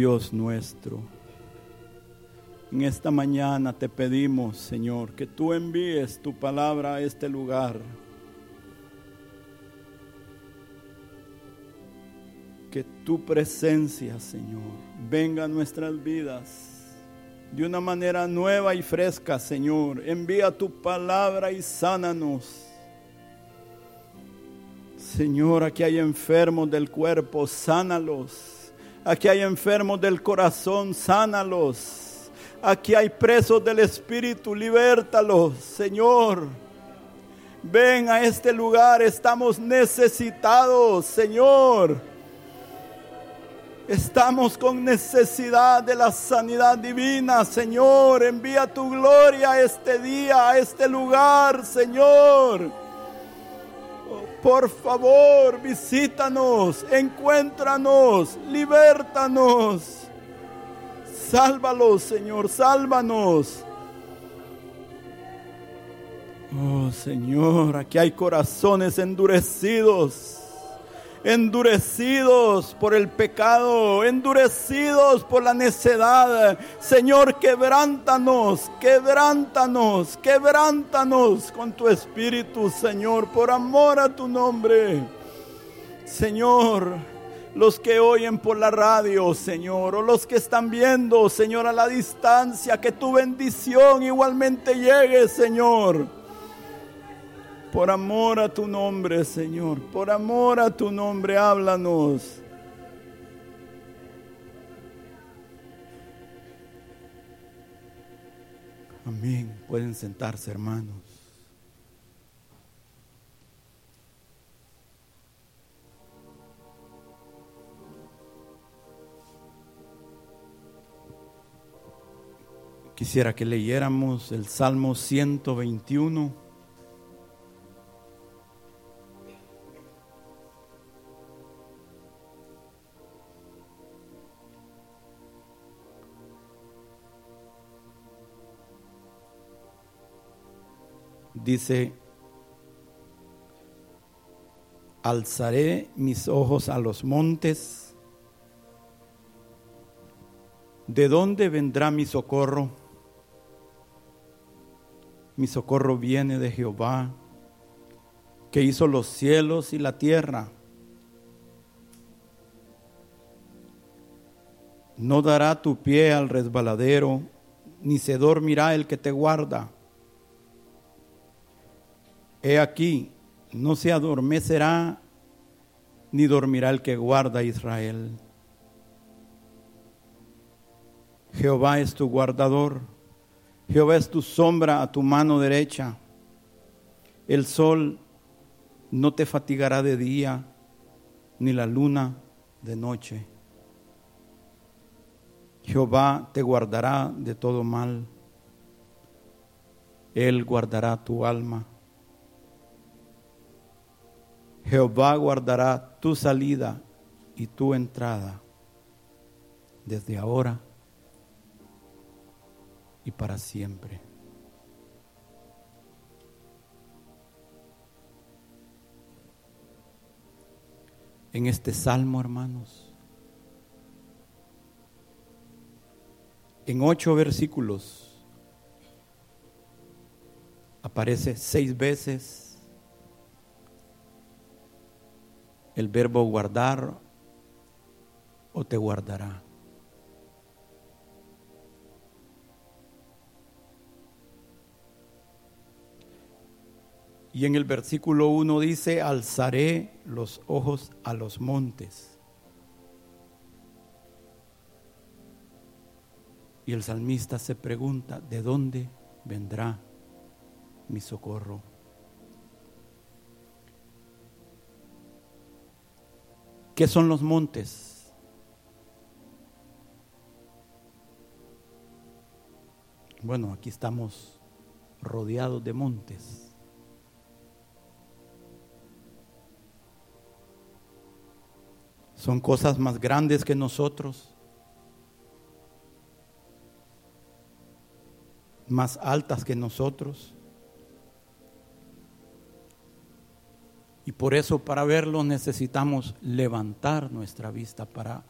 Dios nuestro, en esta mañana te pedimos, Señor, que tú envíes tu palabra a este lugar. Que tu presencia, Señor, venga a nuestras vidas de una manera nueva y fresca, Señor. Envía tu palabra y sánanos. Señor, aquí hay enfermos del cuerpo, sánalos. Aquí hay enfermos del corazón, sánalos. Aquí hay presos del espíritu, libértalos, Señor. Ven a este lugar, estamos necesitados, Señor. Estamos con necesidad de la sanidad divina, Señor. Envía tu gloria a este día, a este lugar, Señor. Por favor, visítanos, encuéntranos, libértanos. Sálvalos, Señor, sálvanos. Oh, Señor, aquí hay corazones endurecidos endurecidos por el pecado, endurecidos por la necedad. Señor, quebrántanos, quebrántanos, quebrántanos con tu espíritu, Señor, por amor a tu nombre. Señor, los que oyen por la radio, Señor, o los que están viendo, Señor, a la distancia, que tu bendición igualmente llegue, Señor. Por amor a tu nombre, Señor. Por amor a tu nombre, háblanos. Amén. Pueden sentarse, hermanos. Quisiera que leyéramos el Salmo 121. Dice, alzaré mis ojos a los montes, ¿de dónde vendrá mi socorro? Mi socorro viene de Jehová, que hizo los cielos y la tierra. No dará tu pie al resbaladero, ni se dormirá el que te guarda. He aquí, no se adormecerá ni dormirá el que guarda a Israel. Jehová es tu guardador, Jehová es tu sombra a tu mano derecha. El sol no te fatigará de día, ni la luna de noche. Jehová te guardará de todo mal. Él guardará tu alma. Jehová guardará tu salida y tu entrada desde ahora y para siempre. En este salmo, hermanos, en ocho versículos aparece seis veces el verbo guardar o te guardará. Y en el versículo 1 dice, alzaré los ojos a los montes. Y el salmista se pregunta, ¿de dónde vendrá mi socorro? ¿Qué son los montes? Bueno, aquí estamos rodeados de montes. Son cosas más grandes que nosotros, más altas que nosotros. Y por eso para verlo necesitamos levantar nuestra vista para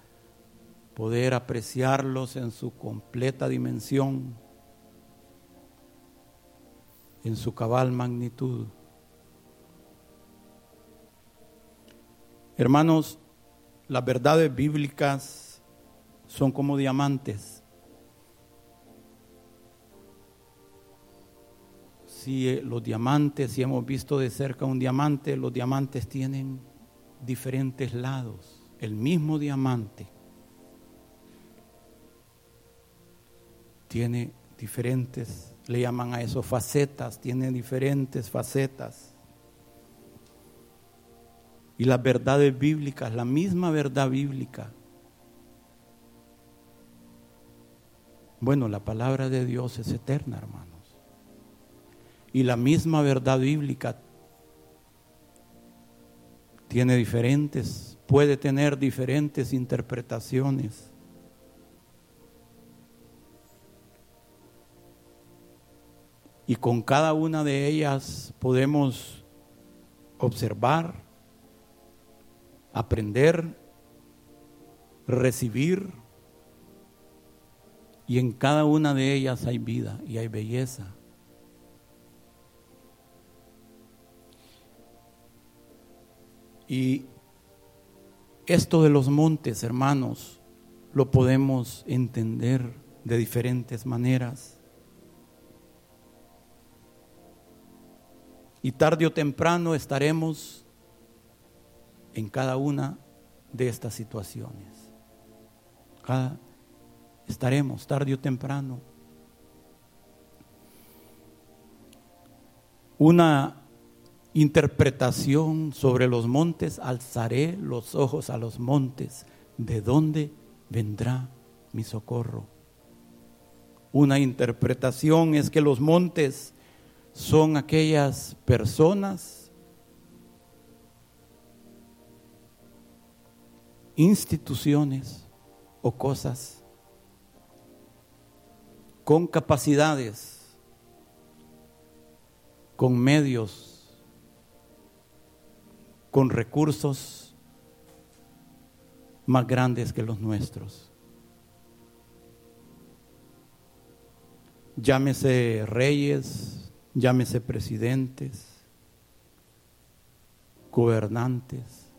poder apreciarlos en su completa dimensión, en su cabal magnitud. Hermanos, las verdades bíblicas son como diamantes. Si eh, los diamantes, si hemos visto de cerca un diamante, los diamantes tienen diferentes lados. El mismo diamante tiene diferentes, le llaman a eso facetas, tiene diferentes facetas y las verdades bíblicas, la misma verdad bíblica. Bueno, la palabra de Dios es eterna, hermanos. Y la misma verdad bíblica tiene diferentes, puede tener diferentes interpretaciones. Y con cada una de ellas podemos observar aprender, recibir, y en cada una de ellas hay vida y hay belleza. Y esto de los montes, hermanos, lo podemos entender de diferentes maneras. Y tarde o temprano estaremos en cada una de estas situaciones. estaremos tarde o temprano. Una interpretación sobre los montes, alzaré los ojos a los montes, ¿de dónde vendrá mi socorro? Una interpretación es que los montes son aquellas personas instituciones o cosas con capacidades, con medios, con recursos más grandes que los nuestros. Llámese reyes, llámese presidentes, gobernantes,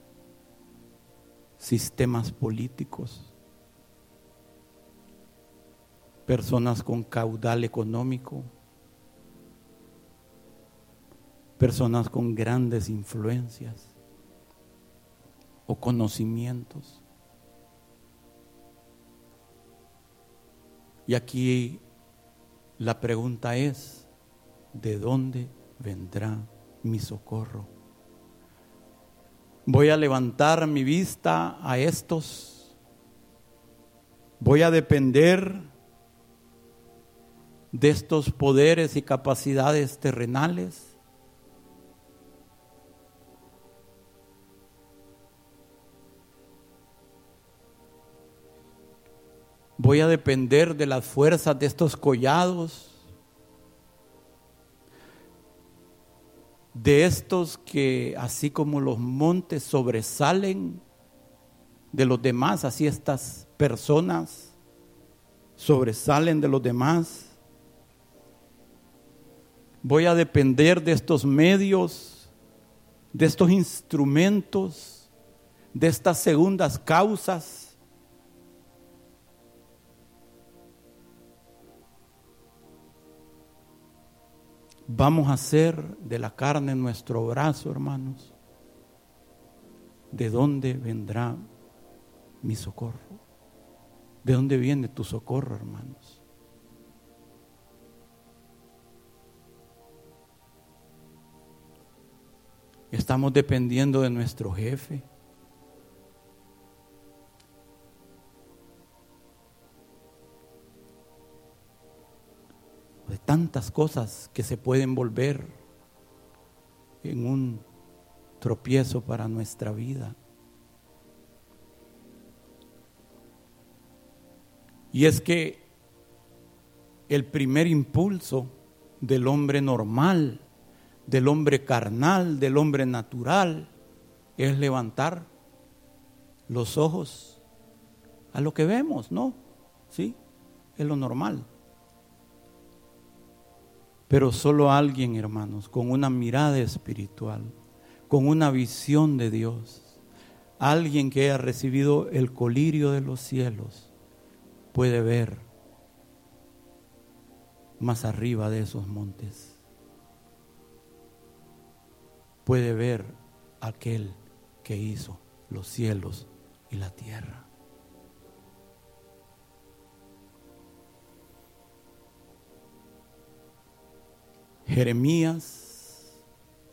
sistemas políticos, personas con caudal económico, personas con grandes influencias o conocimientos. Y aquí la pregunta es, ¿de dónde vendrá mi socorro? Voy a levantar mi vista a estos. Voy a depender de estos poderes y capacidades terrenales. Voy a depender de las fuerzas de estos collados de estos que así como los montes sobresalen de los demás, así estas personas sobresalen de los demás. Voy a depender de estos medios, de estos instrumentos, de estas segundas causas vamos a hacer de la carne nuestro brazo, hermanos. ¿De dónde vendrá mi socorro? ¿De dónde viene tu socorro, hermanos? Estamos dependiendo de nuestro jefe. Tantas cosas que se pueden volver en un tropiezo para nuestra vida. Y es que el primer impulso del hombre normal, del hombre carnal, del hombre natural, es levantar los ojos a lo que vemos, ¿no? Sí, es lo normal. Pero solo alguien, hermanos, con una mirada espiritual, con una visión de Dios, alguien que haya recibido el colirio de los cielos, puede ver más arriba de esos montes. Puede ver aquel que hizo los cielos y la tierra. Jeremías,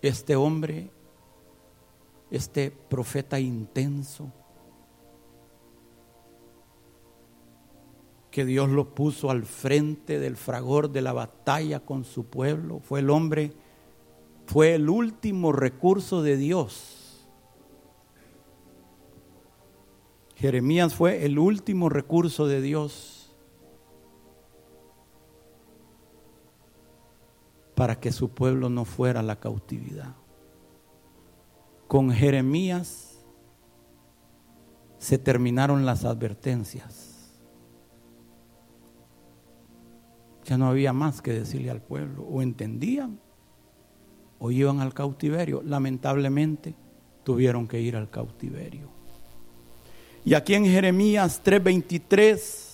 este hombre, este profeta intenso, que Dios lo puso al frente del fragor de la batalla con su pueblo. Fue el hombre, fue el último recurso de Dios. Jeremías fue el último recurso de Dios para que su pueblo no fuera a la cautividad. Con Jeremías se terminaron las advertencias. Ya no había más que decirle al pueblo. O entendían o iban al cautiverio. Lamentablemente tuvieron que ir al cautiverio. Y aquí en Jeremías 3:23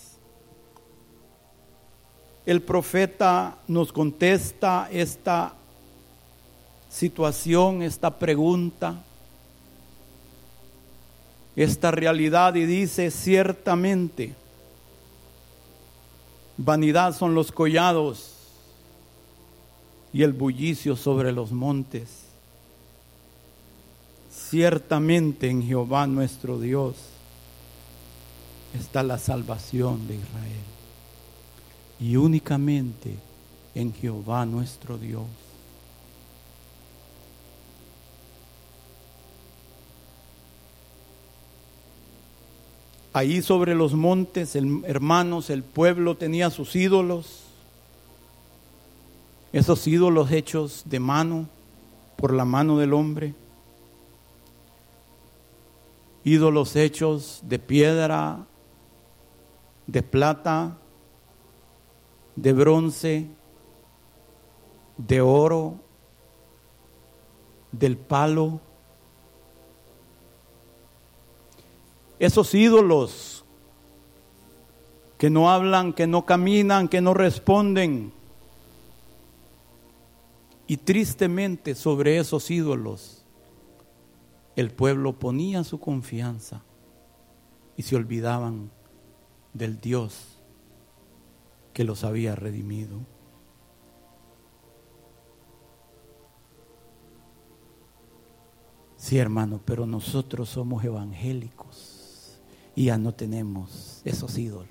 el profeta nos contesta esta situación, esta pregunta, esta realidad y dice ciertamente, Vanidad son los collados y el bullicio sobre los montes. Ciertamente en Jehová nuestro Dios está la salvación de Israel. Y únicamente en Jehová nuestro Dios. Ahí sobre los montes, hermanos, el pueblo tenía sus ídolos, esos ídolos hechos de mano, por la mano del hombre, ídolos hechos de piedra, de plata, de bronce, de oro, del palo, esos ídolos que no hablan, que no caminan, que no responden. Y tristemente sobre esos ídolos el pueblo ponía su confianza y se olvidaban del Dios que los había redimido. Sí, hermano, pero nosotros somos evangélicos y ya no tenemos esos ídolos.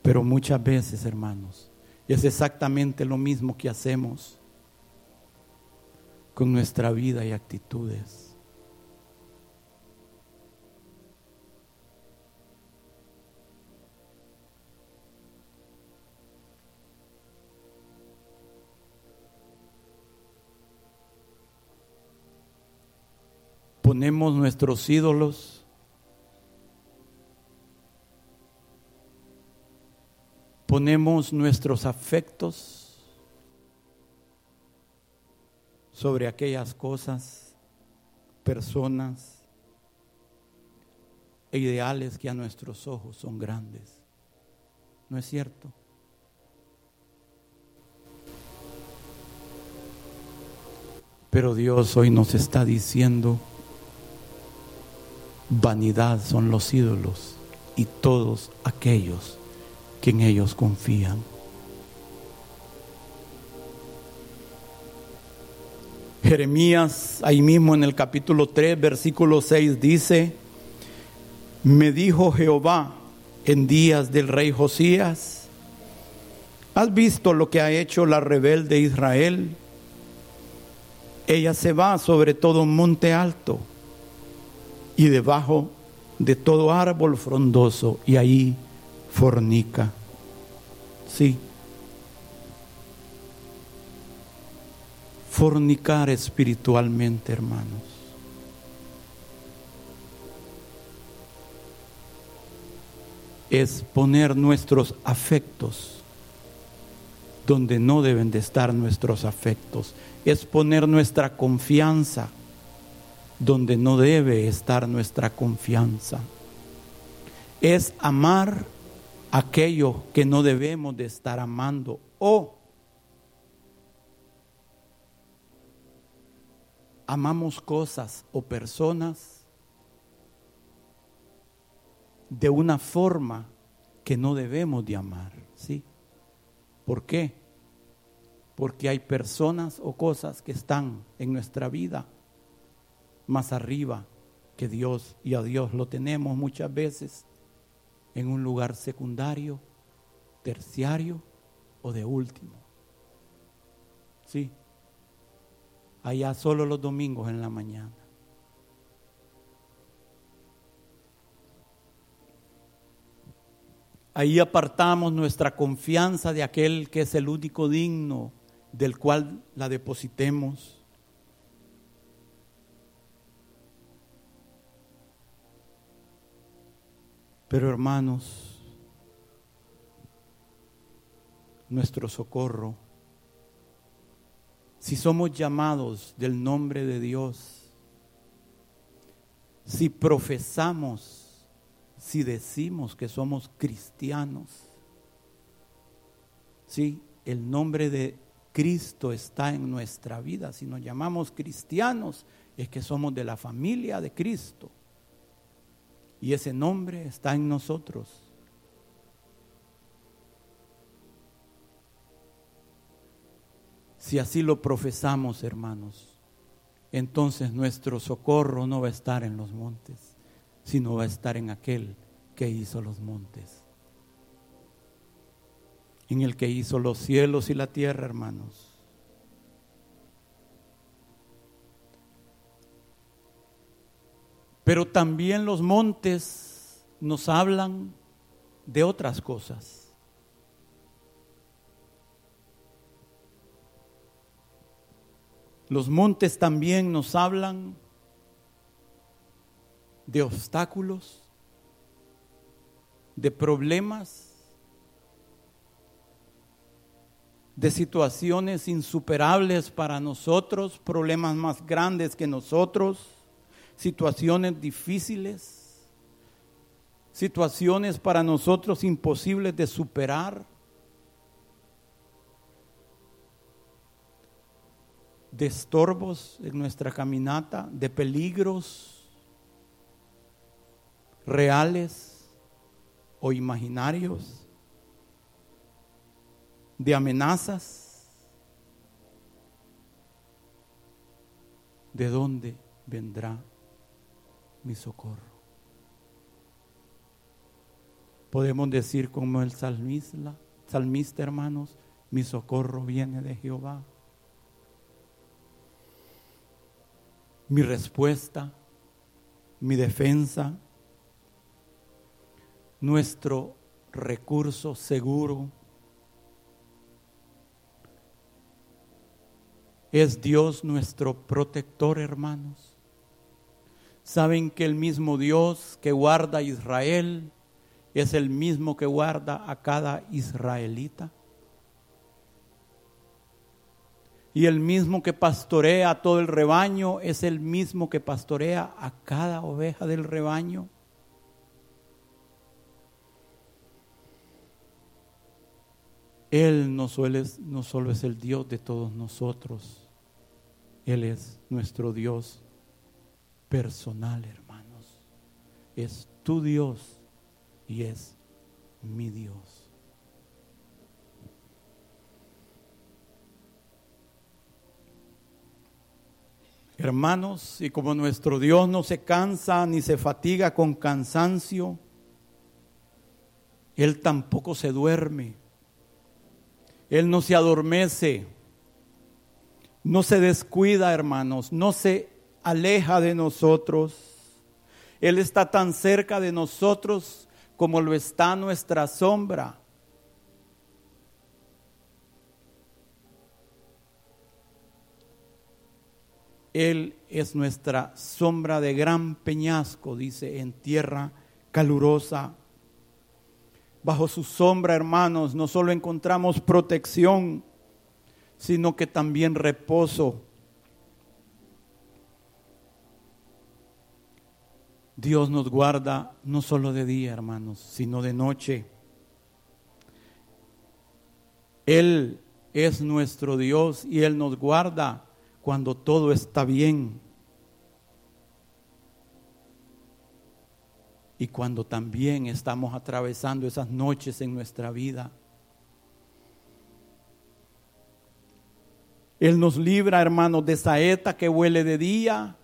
Pero muchas veces, hermanos, es exactamente lo mismo que hacemos con nuestra vida y actitudes. Ponemos nuestros ídolos ponemos nuestros afectos sobre aquellas cosas, personas e ideales que a nuestros ojos son grandes. ¿No es cierto? Pero Dios hoy nos está diciendo, vanidad son los ídolos y todos aquellos que en ellos confían. Jeremías, ahí mismo en el capítulo 3, versículo 6 dice, me dijo Jehová en días del rey Josías, ¿Has visto lo que ha hecho la rebelde Israel? Ella se va sobre todo un monte alto y debajo de todo árbol frondoso y ahí fornica. Sí. Fornicar espiritualmente, hermanos. Es poner nuestros afectos donde no deben de estar nuestros afectos. Es poner nuestra confianza donde no debe estar nuestra confianza. Es amar aquello que no debemos de estar amando o amamos cosas o personas de una forma que no debemos de amar, ¿sí? ¿Por qué? Porque hay personas o cosas que están en nuestra vida más arriba que Dios y a Dios lo tenemos muchas veces en un lugar secundario, terciario o de último. Sí, allá solo los domingos en la mañana. Ahí apartamos nuestra confianza de aquel que es el único digno del cual la depositemos. Pero hermanos, nuestro socorro, si somos llamados del nombre de Dios, si profesamos, si decimos que somos cristianos, si el nombre de Cristo está en nuestra vida, si nos llamamos cristianos, es que somos de la familia de Cristo. Y ese nombre está en nosotros. Si así lo profesamos, hermanos, entonces nuestro socorro no va a estar en los montes, sino va a estar en aquel que hizo los montes, en el que hizo los cielos y la tierra, hermanos. Pero también los montes nos hablan de otras cosas. Los montes también nos hablan de obstáculos, de problemas, de situaciones insuperables para nosotros, problemas más grandes que nosotros situaciones difíciles, situaciones para nosotros imposibles de superar, de estorbos en nuestra caminata, de peligros reales o imaginarios, de amenazas. ¿De dónde vendrá mi socorro. Podemos decir como el salmista, salmista hermanos, mi socorro viene de Jehová. Mi respuesta, mi defensa, nuestro recurso seguro es Dios nuestro protector, hermanos. Saben que el mismo Dios que guarda a Israel es el mismo que guarda a cada israelita. Y el mismo que pastorea a todo el rebaño es el mismo que pastorea a cada oveja del rebaño. Él no, no solo es el Dios de todos nosotros, Él es nuestro Dios personal, hermanos. Es tu Dios y es mi Dios. Hermanos, y como nuestro Dios no se cansa ni se fatiga con cansancio, Él tampoco se duerme. Él no se adormece, no se descuida, hermanos, no se aleja de nosotros. Él está tan cerca de nosotros como lo está nuestra sombra. Él es nuestra sombra de gran peñasco, dice, en tierra calurosa. Bajo su sombra, hermanos, no solo encontramos protección, sino que también reposo. Dios nos guarda no solo de día, hermanos, sino de noche. Él es nuestro Dios y Él nos guarda cuando todo está bien. Y cuando también estamos atravesando esas noches en nuestra vida. Él nos libra, hermanos, de saeta que huele de día.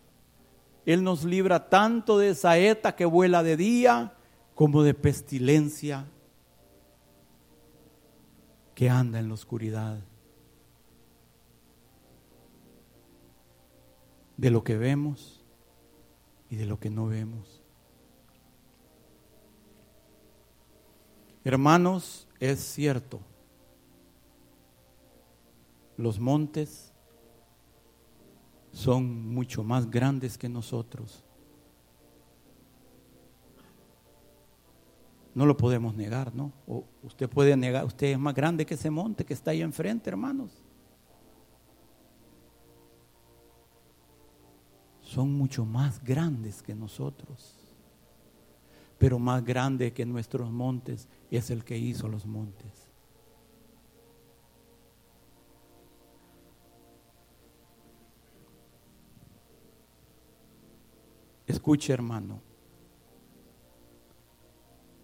Él nos libra tanto de saeta que vuela de día como de pestilencia que anda en la oscuridad. De lo que vemos y de lo que no vemos. Hermanos, es cierto, los montes son mucho más grandes que nosotros. No lo podemos negar, ¿no? O usted puede negar, usted es más grande que ese monte que está ahí enfrente, hermanos. Son mucho más grandes que nosotros. Pero más grande que nuestros montes es el que hizo los montes. Escuche hermano,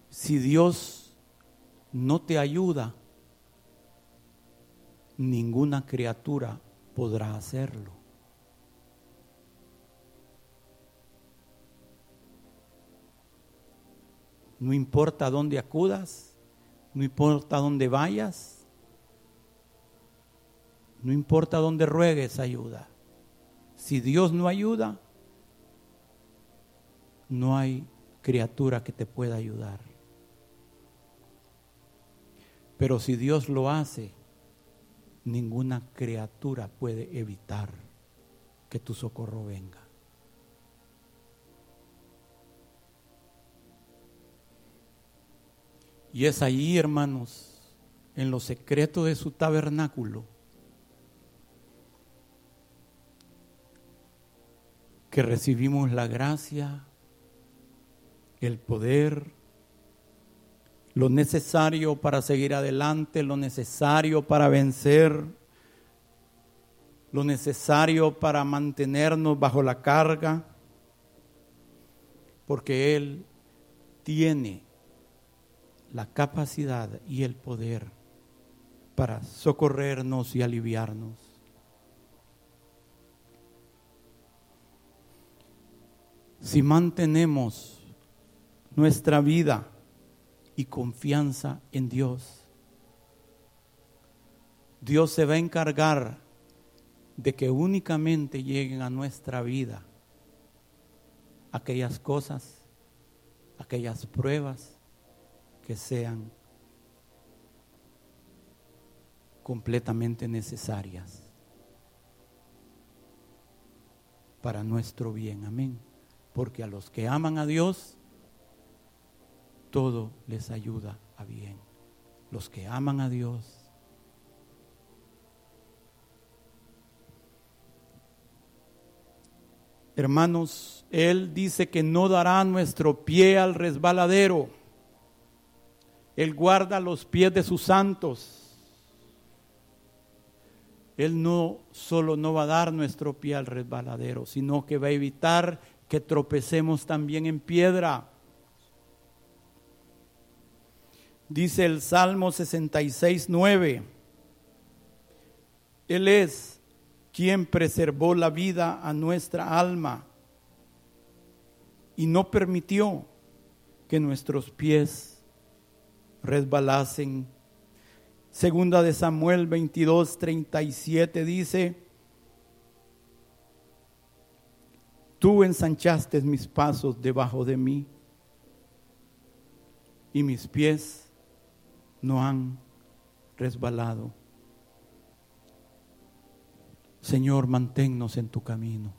si Dios no te ayuda, ninguna criatura podrá hacerlo. No importa dónde acudas, no importa dónde vayas, no importa dónde ruegues ayuda. Si Dios no ayuda, no hay criatura que te pueda ayudar. Pero si Dios lo hace, ninguna criatura puede evitar que tu socorro venga. Y es allí, hermanos, en lo secreto de su tabernáculo, que recibimos la gracia el poder, lo necesario para seguir adelante, lo necesario para vencer, lo necesario para mantenernos bajo la carga, porque Él tiene la capacidad y el poder para socorrernos y aliviarnos. Si mantenemos nuestra vida y confianza en Dios. Dios se va a encargar de que únicamente lleguen a nuestra vida aquellas cosas, aquellas pruebas que sean completamente necesarias para nuestro bien. Amén. Porque a los que aman a Dios, todo les ayuda a bien. Los que aman a Dios. Hermanos, Él dice que no dará nuestro pie al resbaladero. Él guarda los pies de sus santos. Él no solo no va a dar nuestro pie al resbaladero, sino que va a evitar que tropecemos también en piedra. Dice el Salmo 66, 9. Él es quien preservó la vida a nuestra alma y no permitió que nuestros pies resbalasen. Segunda de Samuel 22, 37 dice, Tú ensanchaste mis pasos debajo de mí y mis pies no han resbalado. Señor, manténnos en tu camino.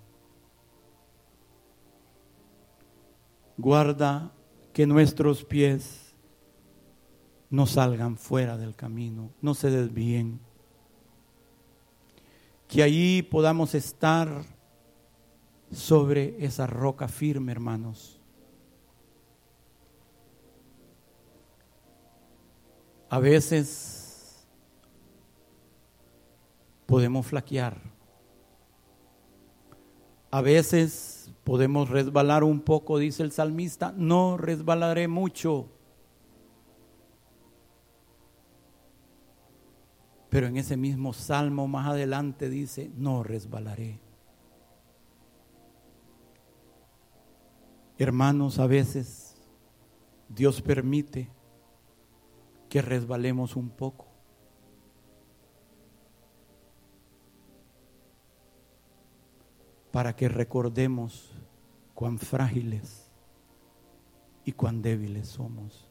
Guarda que nuestros pies no salgan fuera del camino, no se desvíen. Que allí podamos estar sobre esa roca firme, hermanos. A veces podemos flaquear. A veces podemos resbalar un poco, dice el salmista, no resbalaré mucho. Pero en ese mismo salmo más adelante dice, no resbalaré. Hermanos, a veces Dios permite que resbalemos un poco. Para que recordemos cuán frágiles y cuán débiles somos.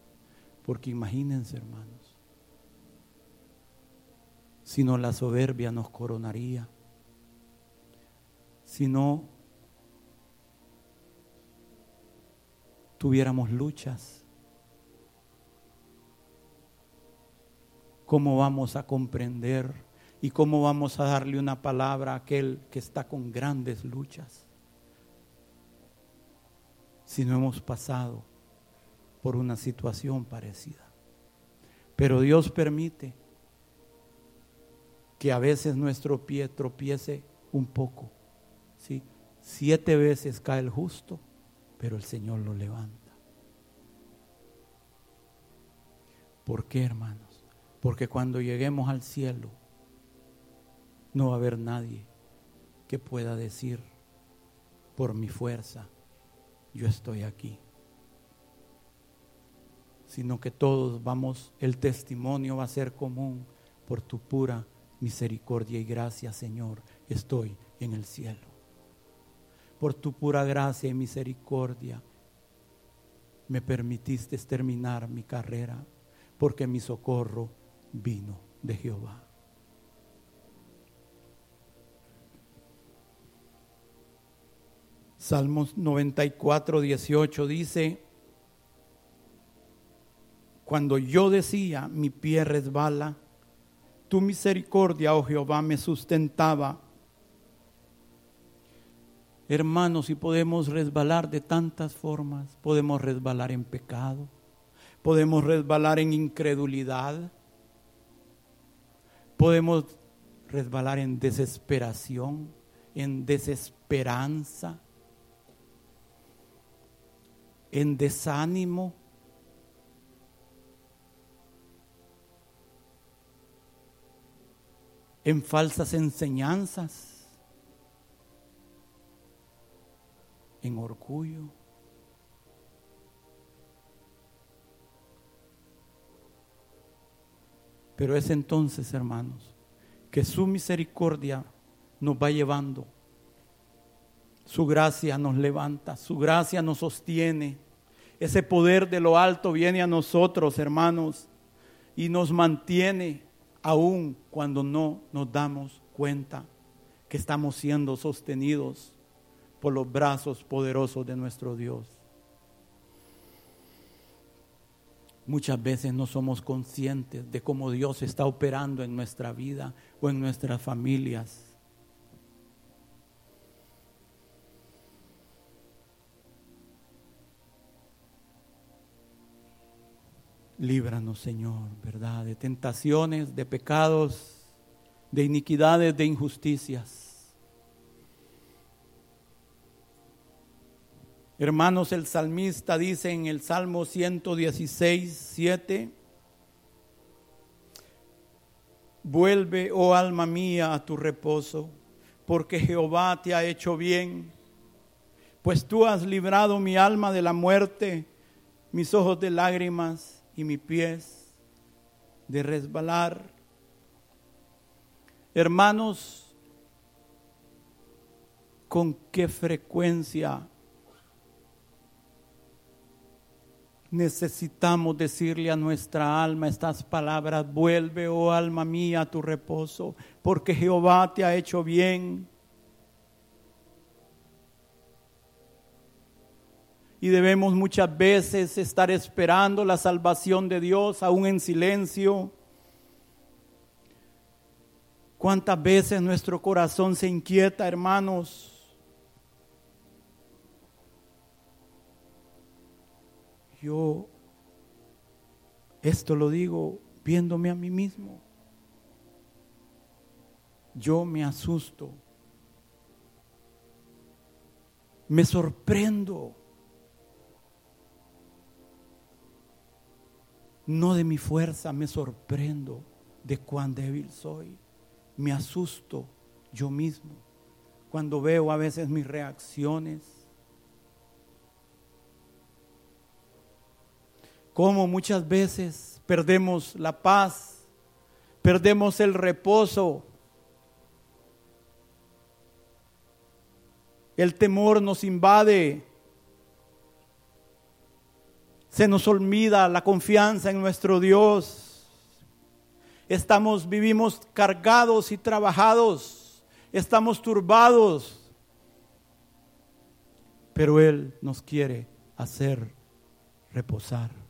Porque imagínense, hermanos, si no la soberbia nos coronaría, si no tuviéramos luchas, ¿cómo vamos a comprender y cómo vamos a darle una palabra a aquel que está con grandes luchas? Si no hemos pasado por una situación parecida. Pero Dios permite que a veces nuestro pie tropiece un poco. ¿sí? Siete veces cae el justo, pero el Señor lo levanta. ¿Por qué, hermanos? Porque cuando lleguemos al cielo, no va a haber nadie que pueda decir, por mi fuerza, yo estoy aquí. Sino que todos vamos, el testimonio va a ser común por tu pura misericordia y gracia, Señor, estoy en el cielo. Por tu pura gracia y misericordia me permitiste terminar mi carrera, porque mi socorro vino de Jehová. Salmos 94, 18 dice, cuando yo decía, mi pie resbala, tu misericordia, oh Jehová, me sustentaba. Hermanos, si podemos resbalar de tantas formas, podemos resbalar en pecado, podemos resbalar en incredulidad, podemos resbalar en desesperación, en desesperanza, en desánimo en falsas enseñanzas, en orgullo. Pero es entonces, hermanos, que su misericordia nos va llevando. Su gracia nos levanta, su gracia nos sostiene. Ese poder de lo alto viene a nosotros, hermanos, y nos mantiene aun cuando no nos damos cuenta que estamos siendo sostenidos por los brazos poderosos de nuestro Dios. Muchas veces no somos conscientes de cómo Dios está operando en nuestra vida o en nuestras familias. Líbranos, Señor, ¿verdad? De tentaciones, de pecados, de iniquidades, de injusticias. Hermanos, el salmista dice en el Salmo 116, 7, Vuelve, oh alma mía, a tu reposo, porque Jehová te ha hecho bien, pues tú has librado mi alma de la muerte, mis ojos de lágrimas y mis pies de resbalar. Hermanos, ¿con qué frecuencia necesitamos decirle a nuestra alma estas palabras? Vuelve, oh alma mía, a tu reposo, porque Jehová te ha hecho bien. Y debemos muchas veces estar esperando la salvación de Dios, aún en silencio. ¿Cuántas veces nuestro corazón se inquieta, hermanos? Yo esto lo digo viéndome a mí mismo. Yo me asusto. Me sorprendo. No de mi fuerza, me sorprendo de cuán débil soy me asusto yo mismo cuando veo a veces mis reacciones. Como muchas veces perdemos la paz, perdemos el reposo. El temor nos invade. Se nos olvida la confianza en nuestro Dios estamos, vivimos cargados y trabajados, estamos turbados, pero Él nos quiere hacer reposar.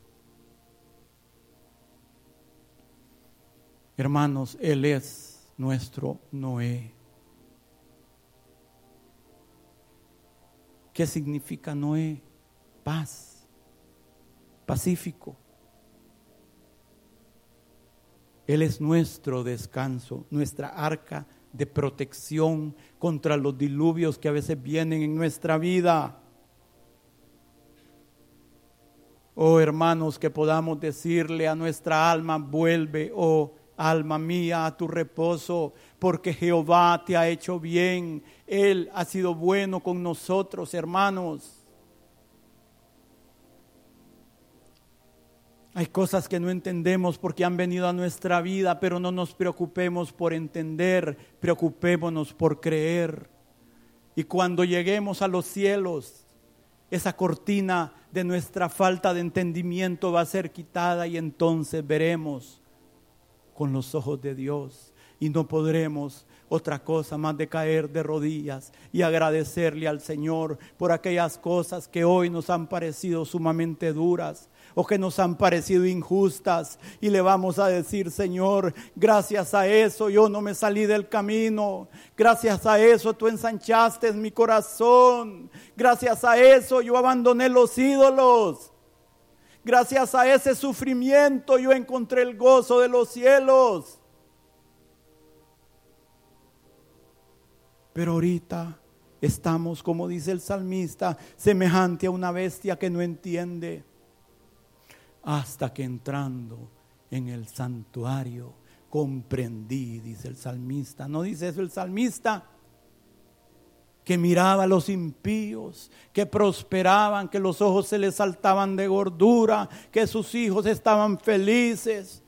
Hermanos, Él es nuestro Noé. ¿Qué significa Noé? Paz, pacífico. Él es nuestro descanso, nuestra arca de protección contra los diluvios que a veces vienen en nuestra vida. Oh hermanos, que podamos decirle a nuestra alma, vuelve, oh alma mía, a tu reposo, porque Jehová te ha hecho bien. Él ha sido bueno con nosotros, hermanos. Hay cosas que no entendemos porque han venido a nuestra vida, pero no nos preocupemos por entender, preocupémonos por creer. Y cuando lleguemos a los cielos, esa cortina de nuestra falta de entendimiento va a ser quitada y entonces veremos con los ojos de Dios. Y no podremos otra cosa más de caer de rodillas y agradecerle al Señor por aquellas cosas que hoy nos han parecido sumamente duras, o que nos han parecido injustas. Y le vamos a decir, Señor, gracias a eso yo no me salí del camino, gracias a eso tú ensanchaste mi corazón, gracias a eso yo abandoné los ídolos. Gracias a ese sufrimiento yo encontré el gozo de los cielos. Pero ahorita estamos, como dice el salmista, semejante a una bestia que no entiende hasta que entrando en el santuario comprendí, dice el salmista. ¿No dice eso el salmista? Que miraba a los impíos, que prosperaban, que los ojos se les saltaban de gordura, que sus hijos estaban felices,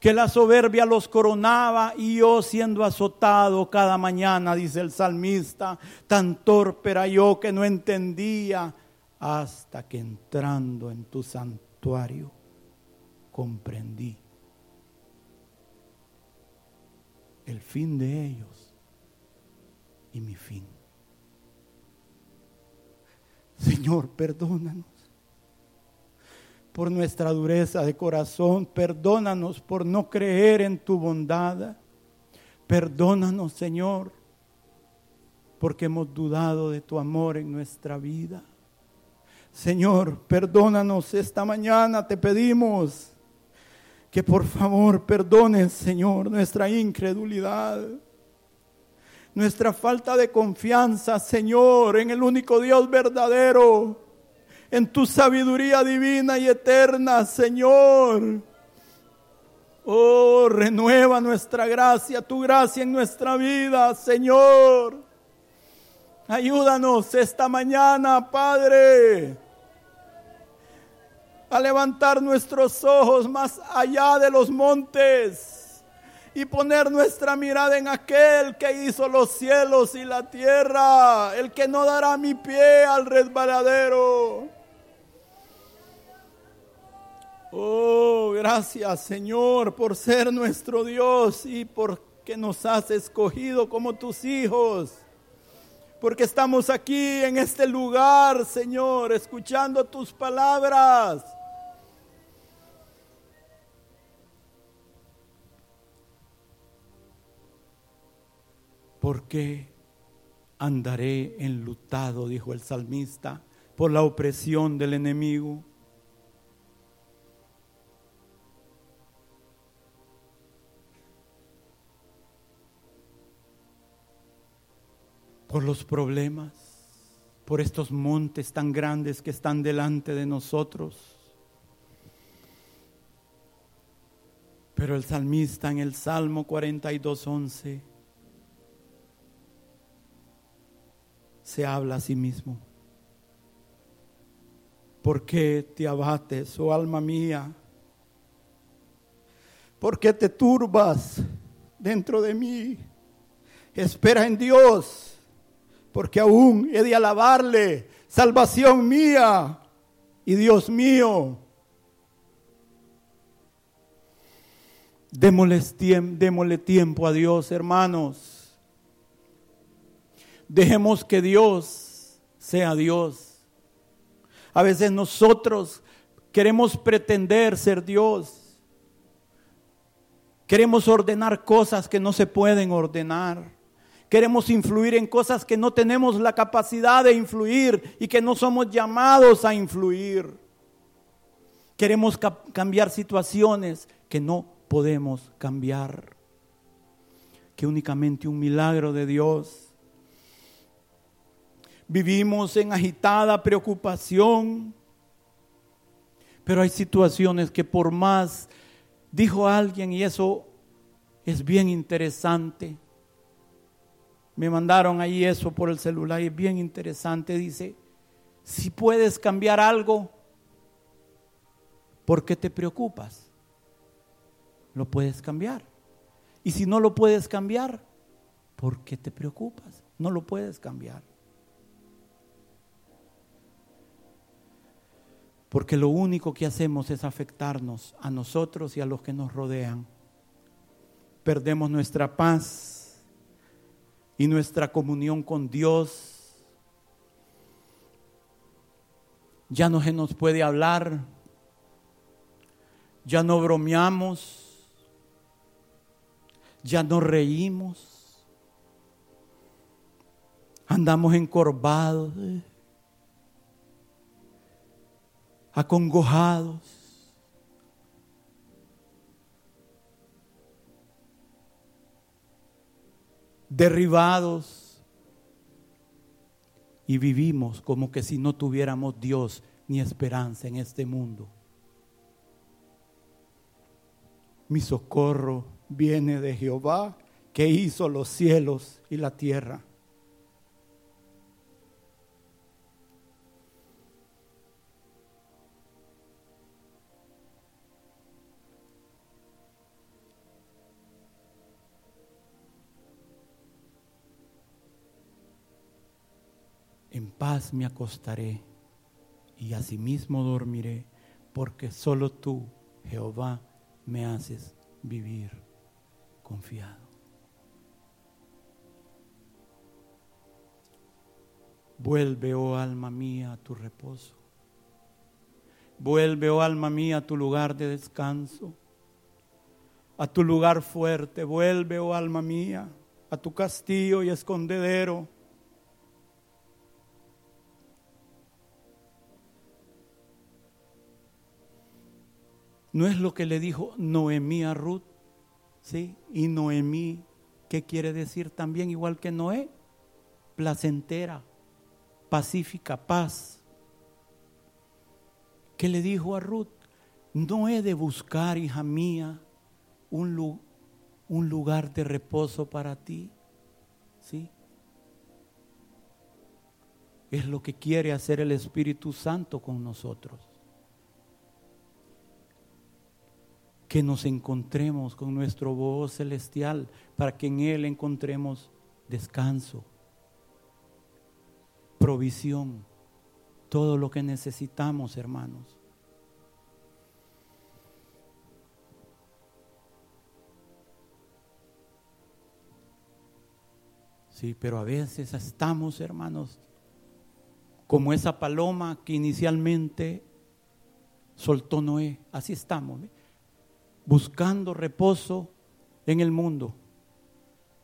que la soberbia los coronaba y yo siendo azotado cada mañana, dice el salmista, tan torpe era yo que no entendía hasta que entrando en tu santuario comprendí el fin de ellos y mi fin. Señor, perdónanos por nuestra dureza de corazón, perdónanos por no creer en tu bondad, perdónanos, Señor, porque hemos dudado de tu amor en nuestra vida. Señor, perdónanos esta mañana, te pedimos que por favor perdones, Señor, nuestra incredulidad, nuestra falta de confianza, Señor, en el único Dios verdadero, en tu sabiduría divina y eterna, Señor. Oh, renueva nuestra gracia, tu gracia en nuestra vida, Señor. Ayúdanos esta mañana, Padre, a levantar nuestros ojos más allá de los montes y poner nuestra mirada en aquel que hizo los cielos y la tierra, el que no dará mi pie al resbaladero. Oh, gracias Señor por ser nuestro Dios y porque nos has escogido como tus hijos. Porque estamos aquí en este lugar, Señor, escuchando tus palabras. ¿Por qué andaré enlutado, dijo el salmista, por la opresión del enemigo? por los problemas, por estos montes tan grandes que están delante de nosotros. Pero el salmista en el Salmo 42.11 se habla a sí mismo. ¿Por qué te abates, oh alma mía? ¿Por qué te turbas dentro de mí? Espera en Dios, porque aún he de alabarle, salvación mía y Dios mío. Démosle, tiempo a Dios, hermanos. Dejemos que Dios sea Dios. A veces nosotros queremos pretender ser Dios. Queremos ordenar cosas que no se pueden ordenar. Queremos influir en cosas que no tenemos la capacidad de influir y que no somos llamados a influir. Queremos cambiar situaciones que no podemos cambiar. Que únicamente un milagro de Dios Vivimos en agitada preocupación, pero hay situaciones que por más, dijo alguien, y eso es bien interesante, me mandaron ahí eso por el celular y es bien interesante, dice, si puedes cambiar algo, ¿por qué te preocupas? Lo puedes cambiar. Y si no lo puedes cambiar, ¿por qué te preocupas? No lo puedes cambiar. Porque lo único que hacemos es afectarnos a nosotros y a los que nos rodean. Perdemos nuestra paz y nuestra comunión con Dios. Ya no se nos puede hablar. Ya no bromeamos. Ya no reímos. Andamos encorvados acongojados. derribados y vivimos como que si no tuviéramos Dios ni esperanza en este mundo. Mi socorro viene de Jehová que hizo los cielos y la tierra. En paz me acostaré y asimismo dormiré, porque solo tú, Jehová, me haces vivir confiado. Vuelve, oh alma mía, a tu reposo. Vuelve, oh alma mía, a tu lugar de descanso, a tu lugar fuerte. Vuelve, oh alma mía, a tu castillo y escondedero No es lo que le dijo Noemí a Ruth, ¿sí? Y Noemí, ¿qué quiere decir también igual que Noé? Placentera, pacífica, paz. ¿Qué le dijo a Ruth? No he de buscar, hija mía, un, un lugar de reposo para ti, ¿sí? Es lo que quiere hacer el Espíritu Santo con nosotros. Que nos encontremos con nuestro voz celestial para que en Él encontremos descanso, provisión, todo lo que necesitamos, hermanos. Sí, pero a veces estamos, hermanos, como esa paloma que inicialmente soltó Noé. Así estamos, buscando reposo en el mundo,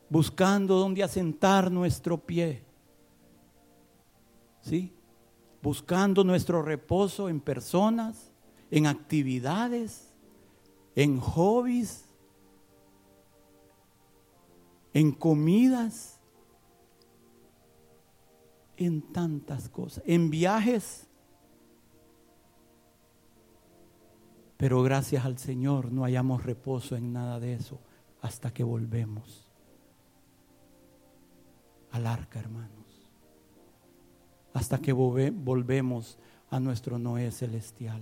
buscando donde asentar nuestro pie. ¿Sí? Buscando nuestro reposo en personas, en actividades, en hobbies, en comidas en tantas cosas, en viajes. Pero gracias al Señor no hayamos reposo en nada de eso hasta que volvemos al arca, hermanos. Hasta que volvemos a nuestro Noé celestial.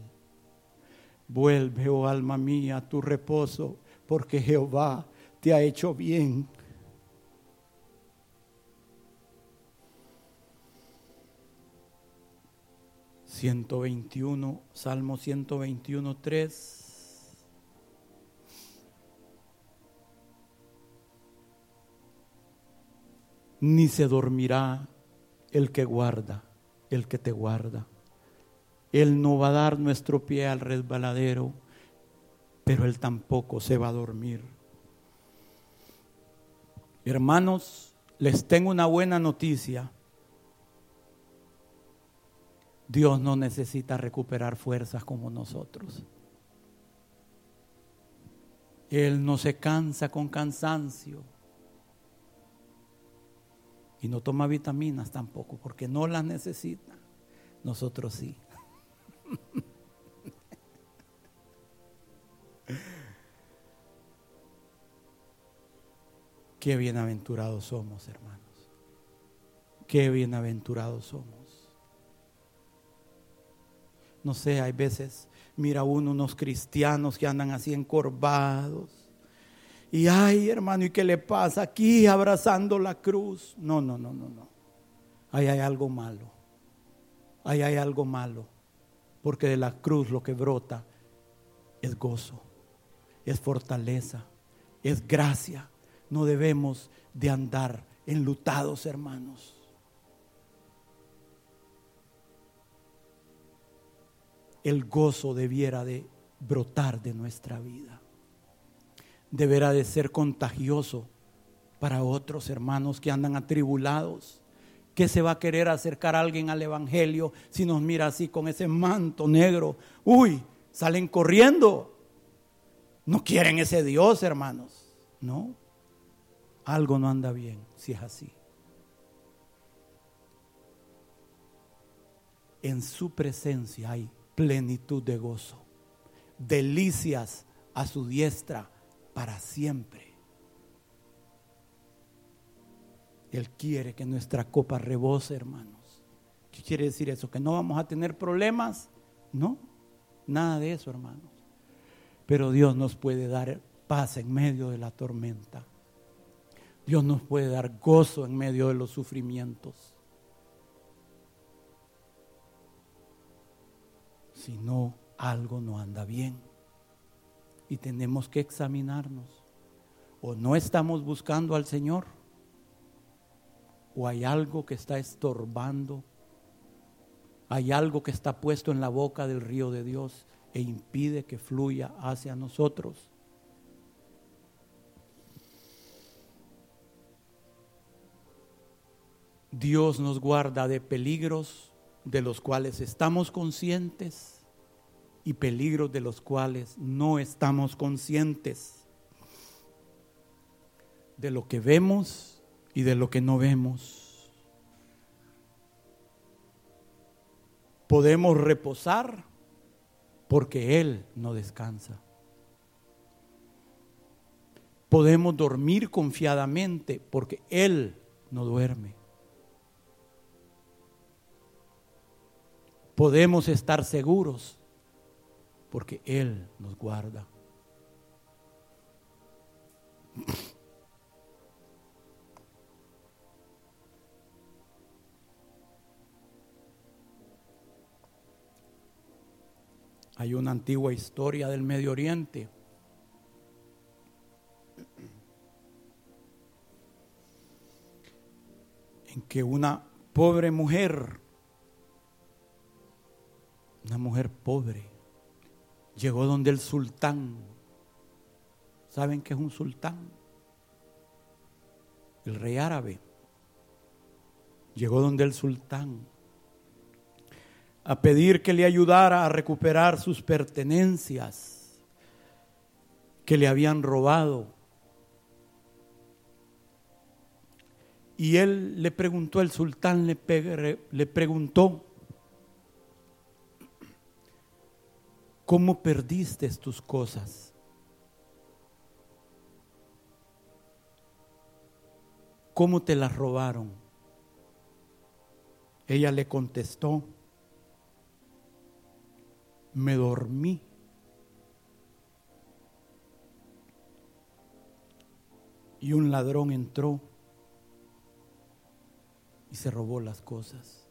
Vuelve, oh alma mía, a tu reposo, porque Jehová te ha hecho bien. 121, Salmo 121, 3. Ni se dormirá el que guarda, el que te guarda. Él no va a dar nuestro pie al resbaladero, pero Él tampoco se va a dormir. Hermanos, les tengo una buena noticia. Dios no necesita recuperar fuerzas como nosotros. Él no se cansa con cansancio. Y no toma vitaminas tampoco, porque no las necesita. Nosotros sí. Qué bienaventurados somos, hermanos. Qué bienaventurados somos no sé, hay veces mira uno unos cristianos que andan así encorvados. Y ay, hermano, ¿y qué le pasa aquí abrazando la cruz? No, no, no, no, no. Ahí hay algo malo. Ahí hay algo malo. Porque de la cruz lo que brota es gozo, es fortaleza, es gracia. No debemos de andar enlutados, hermanos. El gozo debiera de brotar de nuestra vida. Deberá de ser contagioso para otros hermanos que andan atribulados. ¿Qué se va a querer acercar a alguien al Evangelio si nos mira así con ese manto negro? Uy, salen corriendo. No quieren ese Dios, hermanos. No. Algo no anda bien si es así. En su presencia hay plenitud de gozo, delicias a su diestra para siempre. Él quiere que nuestra copa rebose, hermanos. ¿Qué quiere decir eso? ¿Que no vamos a tener problemas? No, nada de eso, hermanos. Pero Dios nos puede dar paz en medio de la tormenta. Dios nos puede dar gozo en medio de los sufrimientos. Si no, algo no anda bien. Y tenemos que examinarnos. O no estamos buscando al Señor, o hay algo que está estorbando, hay algo que está puesto en la boca del río de Dios e impide que fluya hacia nosotros. Dios nos guarda de peligros de los cuales estamos conscientes y peligros de los cuales no estamos conscientes de lo que vemos y de lo que no vemos. Podemos reposar porque Él no descansa. Podemos dormir confiadamente porque Él no duerme. Podemos estar seguros porque Él nos guarda. Hay una antigua historia del Medio Oriente. En que una pobre mujer, una mujer pobre, llegó donde el sultán. ¿Saben qué es un sultán? El rey árabe. Llegó donde el sultán a pedir que le ayudara a recuperar sus pertenencias que le habían robado. Y él le preguntó, el sultán le, le preguntó, ¿cómo perdiste tus cosas? ¿Cómo te las robaron? Ella le contestó, me dormí. Y un ladrón entró y se robó las cosas.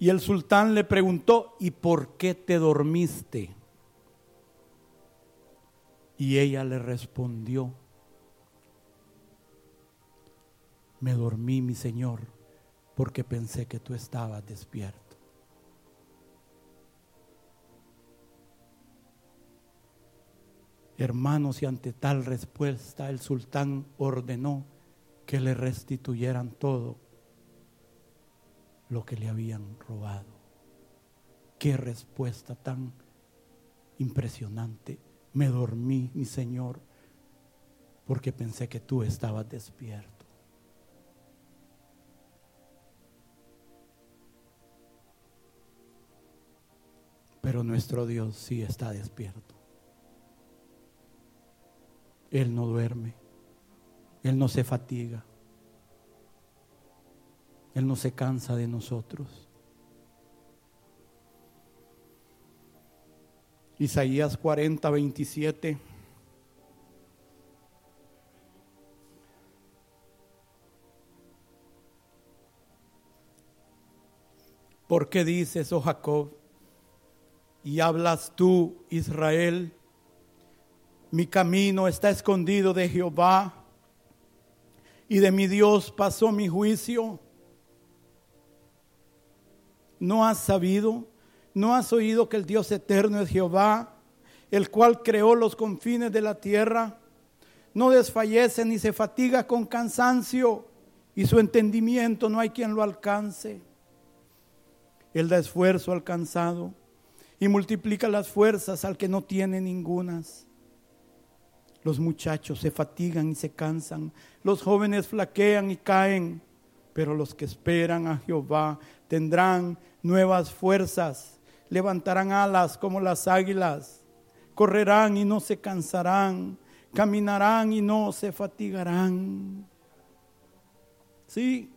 Y el sultán le preguntó, ¿y por qué te dormiste? Y ella le respondió, me dormí, mi señor, porque pensé que tú estabas despierto. Hermanos, y ante tal respuesta el sultán ordenó que le restituyeran todo lo que le habían robado. Qué respuesta tan impresionante. Me dormí, mi Señor, porque pensé que tú estabas despierto. Pero nuestro Dios sí está despierto. Él no duerme, Él no se fatiga, Él no se cansa de nosotros. Isaías 40, 27. ¿Por qué dices, oh Jacob, y hablas tú, Israel? Mi camino está escondido de Jehová y de mi Dios pasó mi juicio. ¿No has sabido? ¿No has oído que el Dios eterno es Jehová, el cual creó los confines de la tierra? No desfallece ni se fatiga con cansancio y su entendimiento no hay quien lo alcance. Él da esfuerzo al cansado y multiplica las fuerzas al que no tiene ningunas. Los muchachos se fatigan y se cansan, los jóvenes flaquean y caen, pero los que esperan a Jehová tendrán nuevas fuerzas, levantarán alas como las águilas, correrán y no se cansarán, caminarán y no se fatigarán. Sí.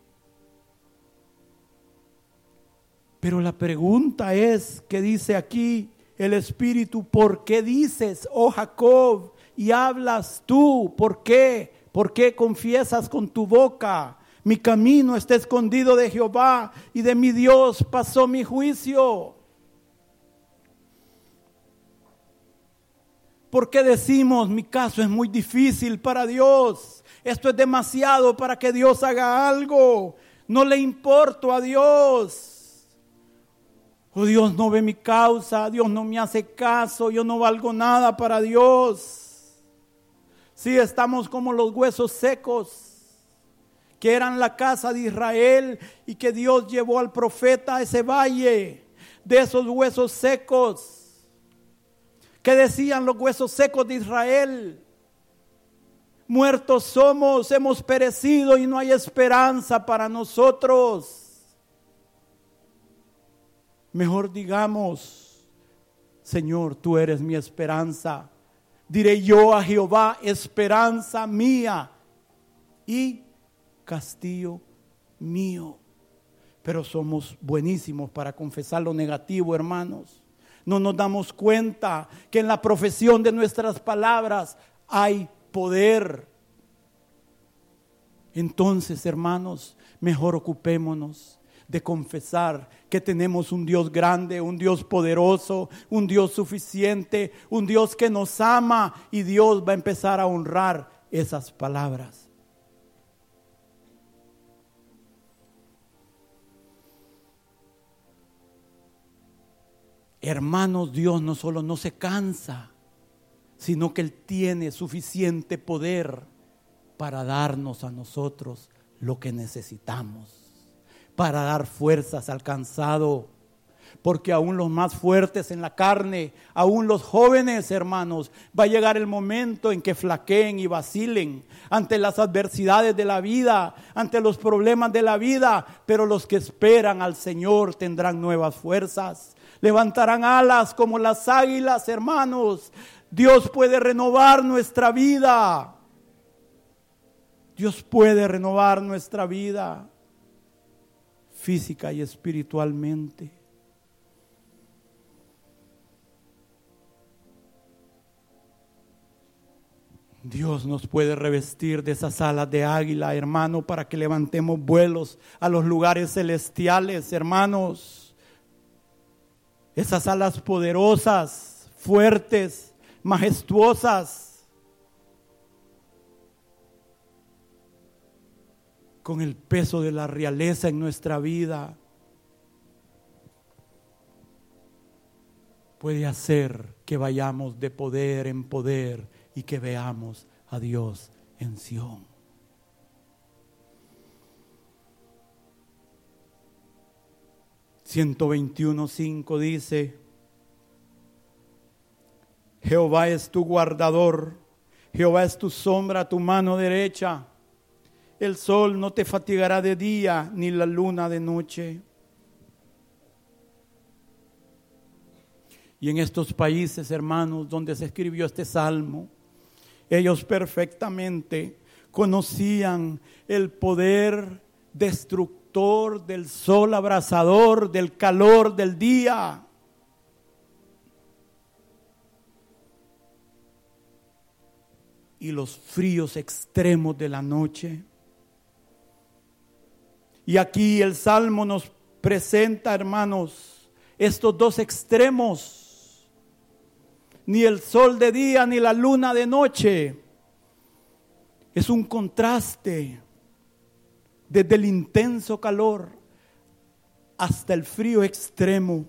Pero la pregunta es, ¿qué dice aquí el Espíritu? ¿Por qué dices, oh Jacob, y hablas tú. ¿Por qué? ¿Por qué confiesas con tu boca? Mi camino está escondido de Jehová y de mi Dios pasó mi juicio. ¿Por qué decimos mi caso es muy difícil para Dios? Esto es demasiado para que Dios haga algo. No le importo a Dios. Oh Dios no ve mi causa, Dios no me hace caso, yo no valgo nada para Dios. Si estamos como los huesos secos que eran la casa de Israel y que Dios llevó al profeta a ese valle de esos huesos secos. Que decían los huesos secos de Israel? Muertos somos, hemos perecido y no hay esperanza para nosotros. Mejor digamos, Señor, tú eres mi esperanza diré yo a Jehová, esperanza mía y castillo mío. Pero somos buenísimos para confesar lo negativo, hermanos. No nos damos cuenta que en la profesión de nuestras palabras hay poder. Entonces, hermanos, mejor ocupémonos de confesar que tenemos un Dios grande, un Dios poderoso, un Dios suficiente, un Dios que nos ama y Dios va a empezar a honrar esas palabras. Hermanos, Dios no solo no se cansa, sino que Él tiene suficiente poder para darnos a nosotros lo que necesitamos, para dar fuerzas al cansado, porque aún los más fuertes en la carne, aún los jóvenes hermanos, va a llegar el momento en que flaqueen y vacilen ante las adversidades de la vida, ante los problemas de la vida, pero los que esperan al Señor tendrán nuevas fuerzas levantarán alas como las águilas, hermanos. Dios puede renovar nuestra vida. Dios puede renovar nuestra vida física y espiritualmente. Dios nos puede revestir de esas alas de águila, hermano, para que levantemos vuelos a los lugares celestiales, hermanos. Esas alas poderosas, fuertes, majestuosas, con el peso de la realeza en nuestra vida, puede hacer que vayamos de poder en poder y que veamos a Dios en Sión. 121.5 dice, Jehová es tu guardador, Jehová es tu sombra, tu mano derecha. El sol no te fatigará de día, ni la luna de noche. Y en estos países, hermanos, donde se escribió este salmo, ellos perfectamente conocían el poder destructivo del sol abrasador, del calor del día. Y los fríos extremos de la noche. Y aquí el Salmo nos presenta, hermanos, estos dos extremos. Ni el sol de día ni la luna de noche. Es un contraste desde el intenso calor hasta el frío extremo,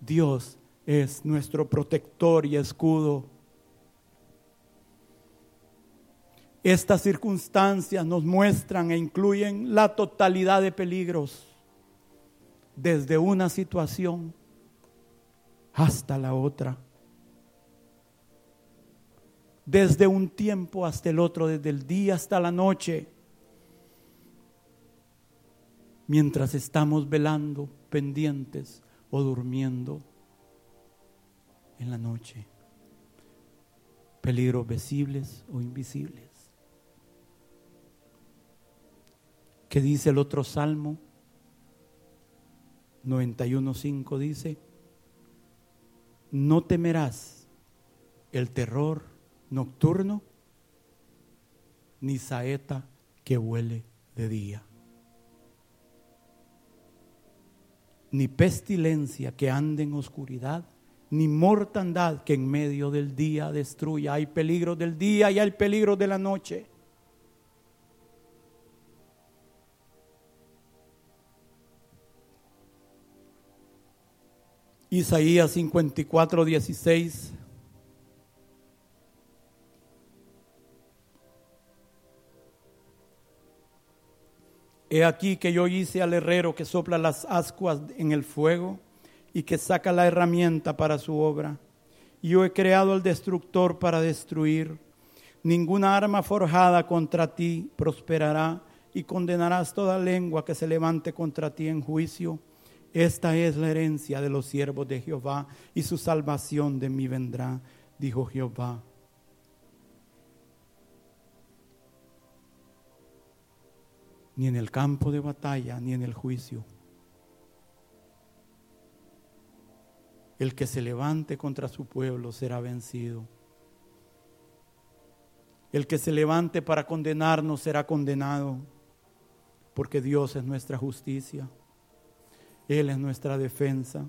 Dios es nuestro protector y escudo. Estas circunstancias nos muestran e incluyen la totalidad de peligros, desde una situación hasta la otra, desde un tiempo hasta el otro, desde el día hasta la noche mientras estamos velando, pendientes o durmiendo en la noche. Peligros visibles o invisibles. ¿Qué dice el otro salmo? 91.5 dice, no temerás el terror nocturno, ni saeta que huele de día. ni pestilencia que ande en oscuridad, ni mortandad que en medio del día destruya. Hay peligro del día y hay peligro de la noche. Isaías 54, 16 He aquí que yo hice al herrero que sopla las ascuas en el fuego y que saca la herramienta para su obra. Yo he creado al destructor para destruir. Ninguna arma forjada contra ti prosperará y condenarás toda lengua que se levante contra ti en juicio. Esta es la herencia de los siervos de Jehová y su salvación de mí vendrá, dijo Jehová. Ni en el campo de batalla, ni en el juicio. El que se levante contra su pueblo será vencido. El que se levante para condenarnos será condenado, porque Dios es nuestra justicia. Él es nuestra defensa.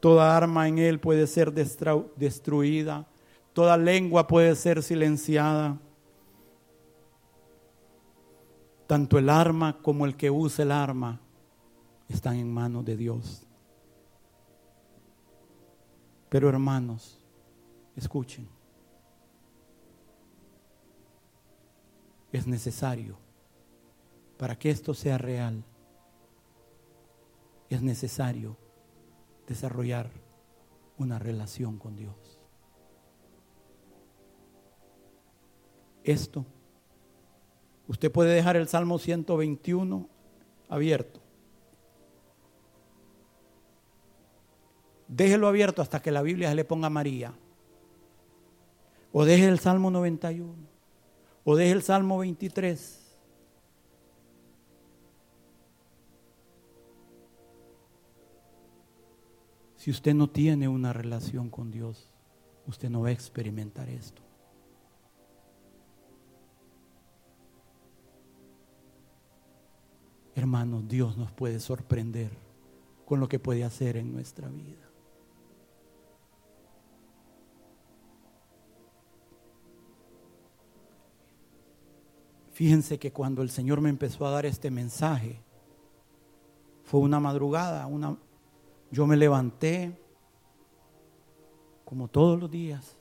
Toda arma en Él puede ser destruida. Toda lengua puede ser silenciada. Tanto el arma como el que usa el arma están en manos de Dios. Pero hermanos, escuchen. Es necesario, para que esto sea real, es necesario desarrollar una relación con Dios. Esto, usted puede dejar el Salmo 121 abierto. Déjelo abierto hasta que la Biblia se le ponga María. O deje el Salmo 91. O deje el Salmo 23. Si usted no tiene una relación con Dios, usted no va a experimentar esto. Hermanos, Dios nos puede sorprender con lo que puede hacer en nuestra vida. Fíjense que cuando el Señor me empezó a dar este mensaje, fue una madrugada, una, yo me levanté como todos los días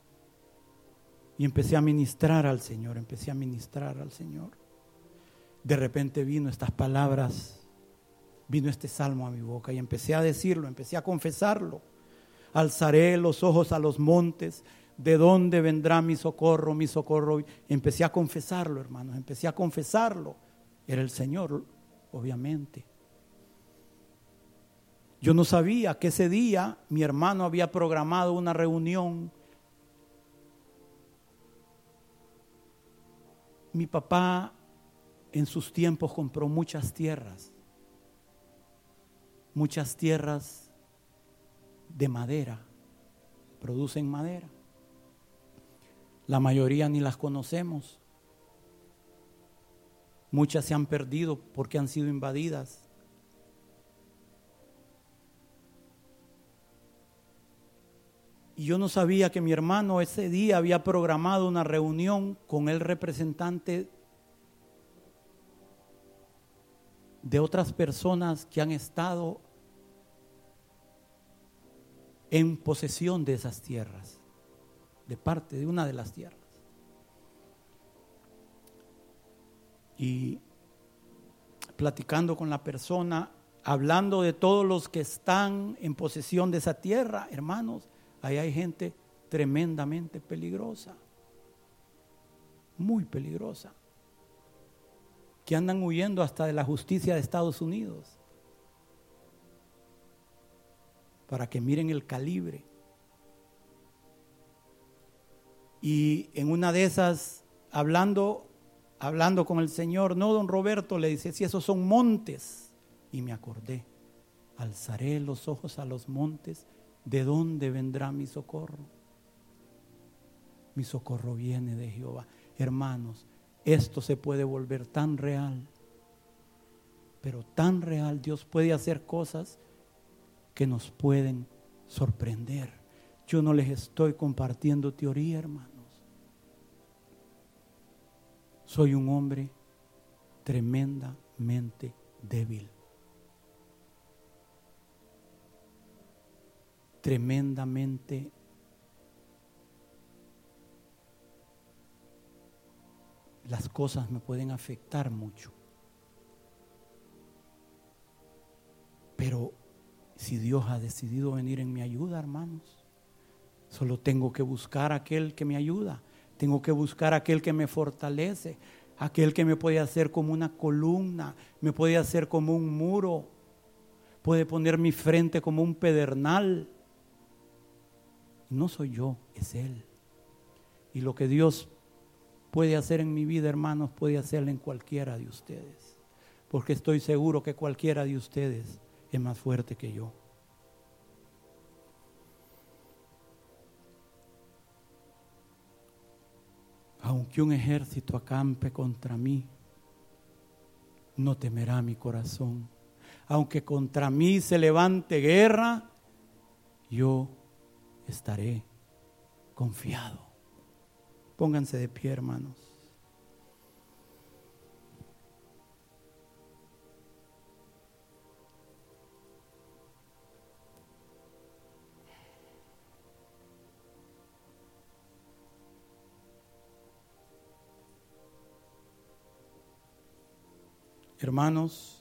y empecé a ministrar al Señor, empecé a ministrar al Señor. De repente vino estas palabras, vino este salmo a mi boca y empecé a decirlo, empecé a confesarlo. Alzaré los ojos a los montes, ¿de dónde vendrá mi socorro? Mi socorro. Empecé a confesarlo, hermanos, empecé a confesarlo. Era el Señor, obviamente. Yo no sabía que ese día mi hermano había programado una reunión. Mi papá en sus tiempos compró muchas tierras, muchas tierras de madera, producen madera. La mayoría ni las conocemos. Muchas se han perdido porque han sido invadidas. Y yo no sabía que mi hermano ese día había programado una reunión con el representante de otras personas que han estado en posesión de esas tierras, de parte de una de las tierras. Y platicando con la persona, hablando de todos los que están en posesión de esa tierra, hermanos, Ahí hay gente tremendamente peligrosa, muy peligrosa, que andan huyendo hasta de la justicia de Estados Unidos para que miren el calibre. Y en una de esas, hablando, hablando con el Señor, no, don Roberto, le dice, si esos son montes. Y me acordé, alzaré los ojos a los montes ¿de dónde vendrá mi socorro? Mi socorro viene de Jehová. Hermanos, esto se puede volver tan real, pero tan real, Dios puede hacer cosas que nos pueden sorprender. Yo no les estoy compartiendo teoría, hermanos. Soy un hombre tremendamente débil. tremendamente las cosas me pueden afectar mucho. Pero si Dios ha decidido venir en mi ayuda, hermanos, solo tengo que buscar a aquel que me ayuda. Tengo que buscar a aquel que me fortalece, aquel que me puede hacer como una columna, me puede hacer como un muro, puede poner mi frente como un pedernal no soy yo, es Él. Y lo que Dios puede hacer en mi vida, hermanos, puede hacerlo en cualquiera de ustedes. Porque estoy seguro que cualquiera de ustedes es más fuerte que yo. Aunque un ejército acampe contra mí, no temerá mi corazón. aunque contra mí se levante guerra, yo estaré confiado. Pónganse de pie, hermanos. Hermanos,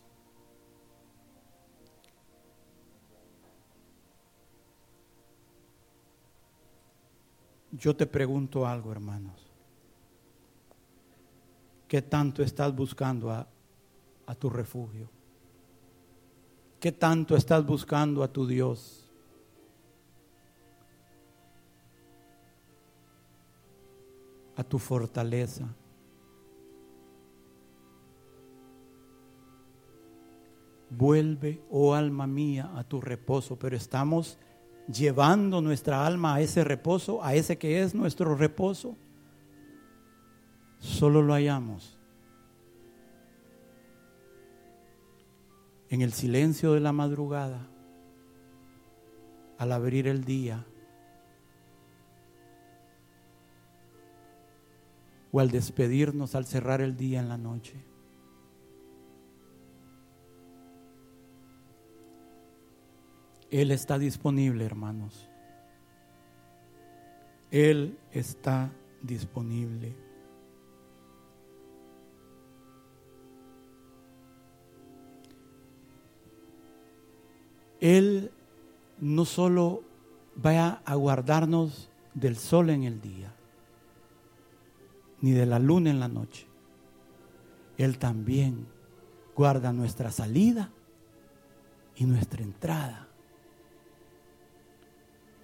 yo te pregunto algo, hermanos. ¿Qué tanto estás buscando a, a, tu refugio? ¿Qué tanto estás buscando a tu Dios? A tu fortaleza. Vuelve, oh alma mía, a tu reposo, pero estamos llevando nuestra alma a ese reposo, a ese que es nuestro reposo. Solo lo hallamos en el silencio de la madrugada, al abrir el día o al despedirnos al cerrar el día en la noche. Él está disponible, hermanos. Él está disponible. Él no solo va a guardarnos del sol en el día, ni de la luna en la noche. Él también guarda nuestra salida y nuestra entrada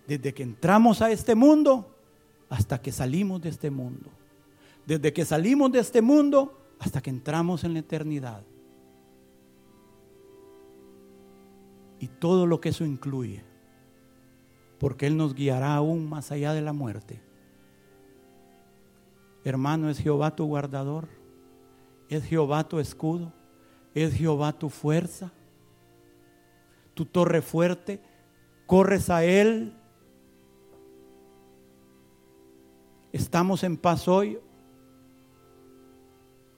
desde que entramos a este mundo hasta que salimos de este mundo. Desde que salimos de este mundo hasta que entramos en la eternidad. Y todo lo que eso incluye. Porque Él nos guiará aún más allá de la muerte. Hermano, es Jehová tu guardador. Es Jehová tu escudo. Es Jehová tu fuerza. Tu torre fuerte. Corres a Él Estamos en paz hoy,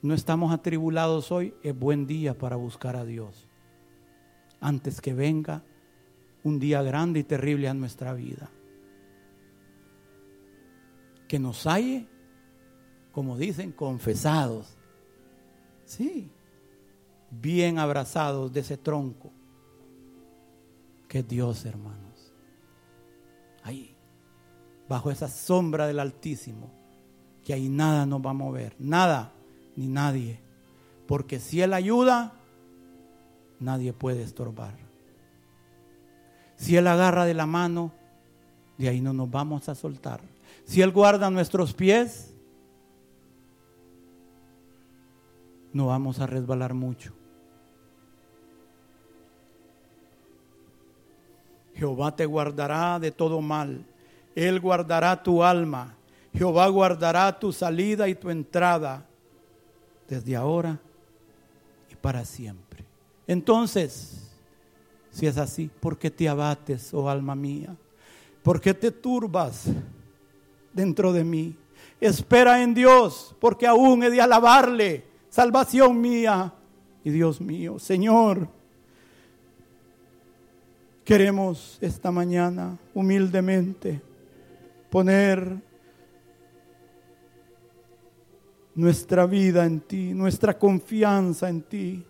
no estamos atribulados hoy, es buen día para buscar a Dios. Antes que venga un día grande y terrible a nuestra vida. Que nos halle, como dicen, confesados. Sí, bien abrazados de ese tronco. Que Dios, hermanos. Ahí bajo esa sombra del Altísimo, que ahí nada nos va a mover, nada ni nadie. Porque si Él ayuda, nadie puede estorbar. Si Él agarra de la mano, de ahí no nos vamos a soltar. Si Él guarda nuestros pies, no vamos a resbalar mucho. Jehová te guardará de todo mal. Él guardará tu alma. Jehová guardará tu salida y tu entrada desde ahora y para siempre. Entonces, si es así, ¿por qué te abates, oh alma mía? ¿Por qué te turbas dentro de mí? Espera en Dios, porque aún he de alabarle, salvación mía y Dios mío. Señor, queremos esta mañana humildemente poner nuestra vida en ti, nuestra confianza en ti.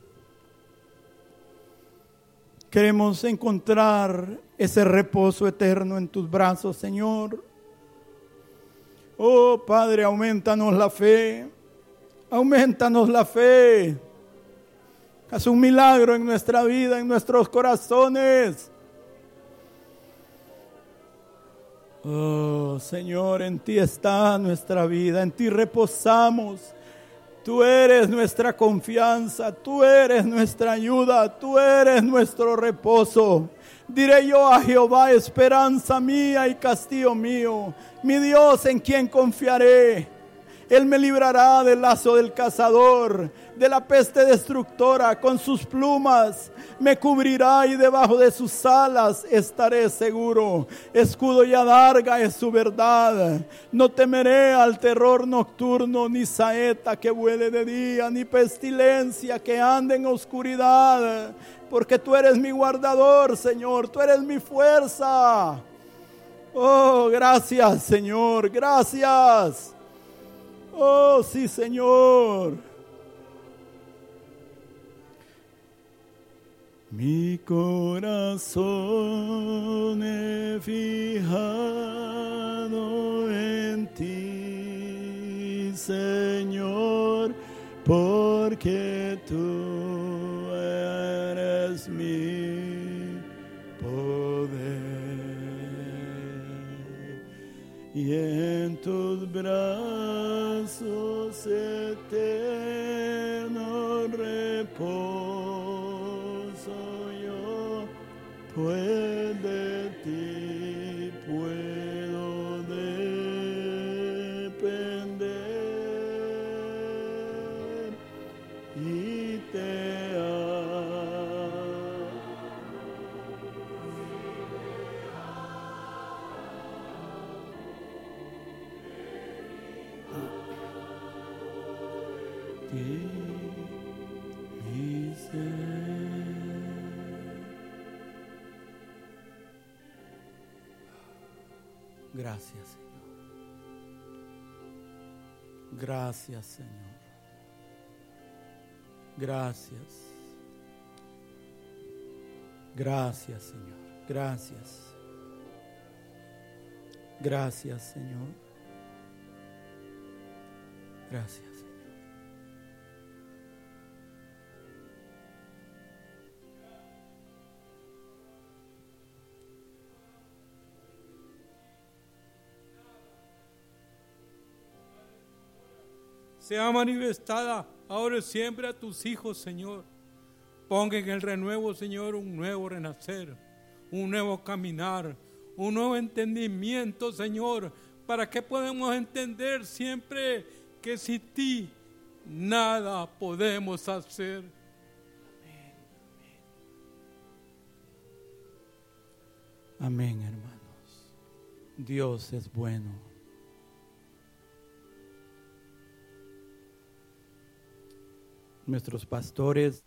Queremos encontrar ese reposo eterno en tus brazos, Señor. Oh Padre, aumentanos la fe, aumentanos la fe. Haz un milagro en nuestra vida, en nuestros corazones. Oh Señor, en ti está nuestra vida, en ti reposamos. Tú eres nuestra confianza, tú eres nuestra ayuda, tú eres nuestro reposo. Diré yo a Jehová, esperanza mía y castillo mío, mi Dios en quien confiaré. Él me librará del lazo del cazador, de la peste destructora, con sus plumas me cubrirá y debajo de sus alas estaré seguro. Escudo y adarga es su verdad. No temeré al terror nocturno, ni saeta que vuele de día, ni pestilencia que ande en oscuridad. Porque tú eres mi guardador, Señor, tú eres mi fuerza. Oh, gracias, Señor, gracias. Oh, sí, Señor. Mi corazón he fijado en ti, Señor, porque tú eres mi poder y en tus brazos eterno reposo yo pues Gracias, Señor. Gracias. Gracias, Señor. Gracias. Gracias, Señor. Gracias, sea manifestada ahora y siempre a tus hijos, Señor. Ponga en el renuevo, Señor, un nuevo renacer, un nuevo caminar, un nuevo entendimiento, Señor, para que podamos entender siempre que sin ti nada podemos hacer. Amén, hermanos. Dios es bueno. Nuestros pastores